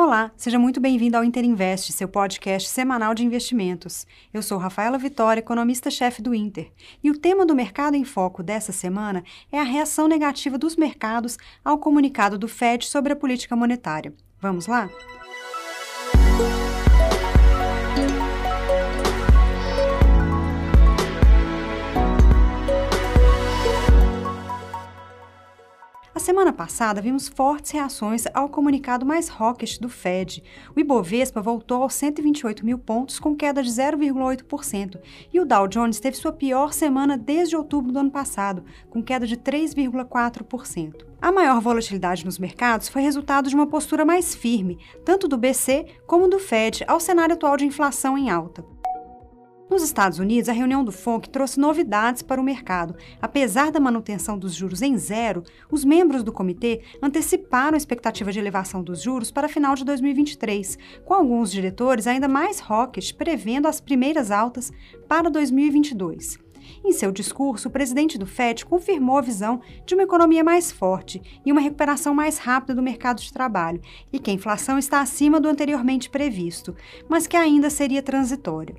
Olá, seja muito bem-vindo ao Interinvest, seu podcast semanal de investimentos. Eu sou Rafaela Vitória, economista-chefe do Inter, e o tema do Mercado em Foco dessa semana é a reação negativa dos mercados ao comunicado do Fed sobre a política monetária. Vamos lá? A semana passada vimos fortes reações ao comunicado mais hawkish do Fed. O Ibovespa voltou aos 128 mil pontos com queda de 0,8% e o Dow Jones teve sua pior semana desde outubro do ano passado, com queda de 3,4%. A maior volatilidade nos mercados foi resultado de uma postura mais firme, tanto do BC como do Fed, ao cenário atual de inflação em alta. Nos Estados Unidos, a reunião do FONC trouxe novidades para o mercado. Apesar da manutenção dos juros em zero, os membros do comitê anteciparam a expectativa de elevação dos juros para final de 2023, com alguns diretores ainda mais hawkish prevendo as primeiras altas para 2022. Em seu discurso, o presidente do FED confirmou a visão de uma economia mais forte e uma recuperação mais rápida do mercado de trabalho, e que a inflação está acima do anteriormente previsto, mas que ainda seria transitória.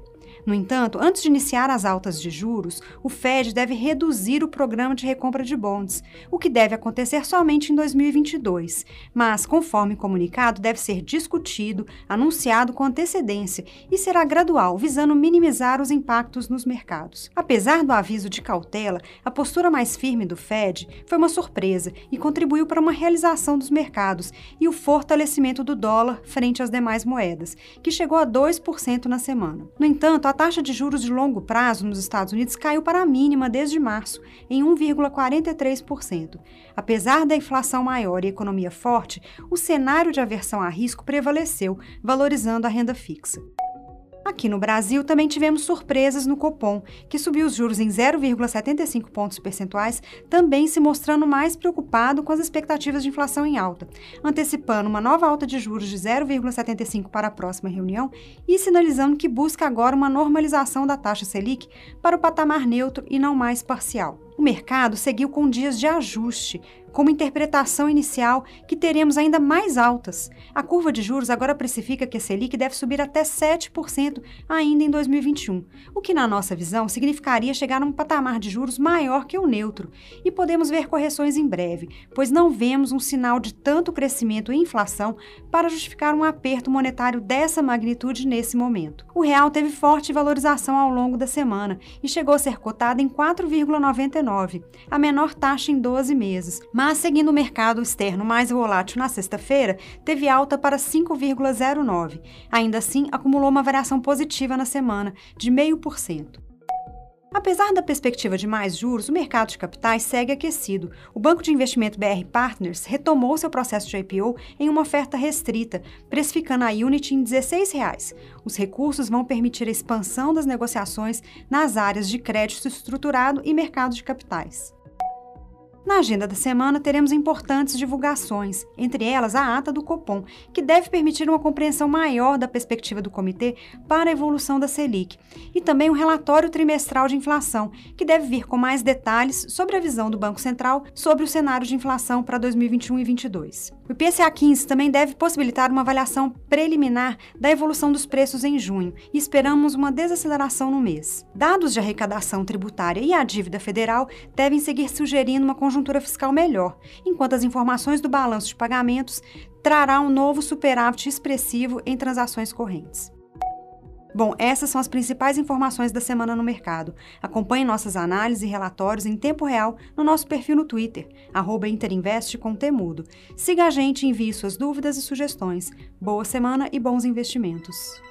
No entanto, antes de iniciar as altas de juros, o Fed deve reduzir o programa de recompra de bonds, o que deve acontecer somente em 2022. Mas, conforme comunicado, deve ser discutido, anunciado com antecedência e será gradual, visando minimizar os impactos nos mercados. Apesar do aviso de cautela, a postura mais firme do Fed foi uma surpresa e contribuiu para uma realização dos mercados e o fortalecimento do dólar frente às demais moedas, que chegou a 2% na semana. No entanto, a taxa de juros de longo prazo nos Estados Unidos caiu para a mínima desde março, em 1,43%. Apesar da inflação maior e economia forte, o cenário de aversão a risco prevaleceu, valorizando a renda fixa. Aqui no Brasil, também tivemos surpresas no Copom, que subiu os juros em 0,75 pontos percentuais, também se mostrando mais preocupado com as expectativas de inflação em alta, antecipando uma nova alta de juros de 0,75 para a próxima reunião e sinalizando que busca agora uma normalização da taxa Selic para o patamar neutro e não mais parcial. O mercado seguiu com dias de ajuste, com uma interpretação inicial que teremos ainda mais altas. A curva de juros agora precifica que a Selic deve subir até 7% ainda em 2021, o que, na nossa visão, significaria chegar a um patamar de juros maior que o neutro. E podemos ver correções em breve, pois não vemos um sinal de tanto crescimento e inflação para justificar um aperto monetário dessa magnitude nesse momento. O real teve forte valorização ao longo da semana e chegou a ser cotado em 4,99 a menor taxa em 12 meses. Mas, seguindo o mercado externo mais volátil na sexta-feira, teve alta para 5,09. Ainda assim, acumulou uma variação positiva na semana, de 0,5%. Apesar da perspectiva de mais juros, o mercado de capitais segue aquecido. O banco de investimento BR Partners retomou seu processo de IPO em uma oferta restrita, precificando a Unity em 16 reais. Os recursos vão permitir a expansão das negociações nas áreas de crédito estruturado e mercado de capitais. Na agenda da semana, teremos importantes divulgações, entre elas a ata do Copom, que deve permitir uma compreensão maior da perspectiva do comitê para a evolução da Selic, e também o um relatório trimestral de inflação, que deve vir com mais detalhes sobre a visão do Banco Central sobre o cenário de inflação para 2021 e 2022. O IPCA 15 também deve possibilitar uma avaliação preliminar da evolução dos preços em junho, e esperamos uma desaceleração no mês. Dados de arrecadação tributária e a dívida federal devem seguir sugerindo uma conjuntura fiscal melhor, enquanto as informações do balanço de pagamentos trará um novo superávit expressivo em transações correntes. Bom, essas são as principais informações da semana no mercado. Acompanhe nossas análises e relatórios em tempo real no nosso perfil no Twitter, Interinvest com Temudo. Siga a gente e envie suas dúvidas e sugestões. Boa semana e bons investimentos.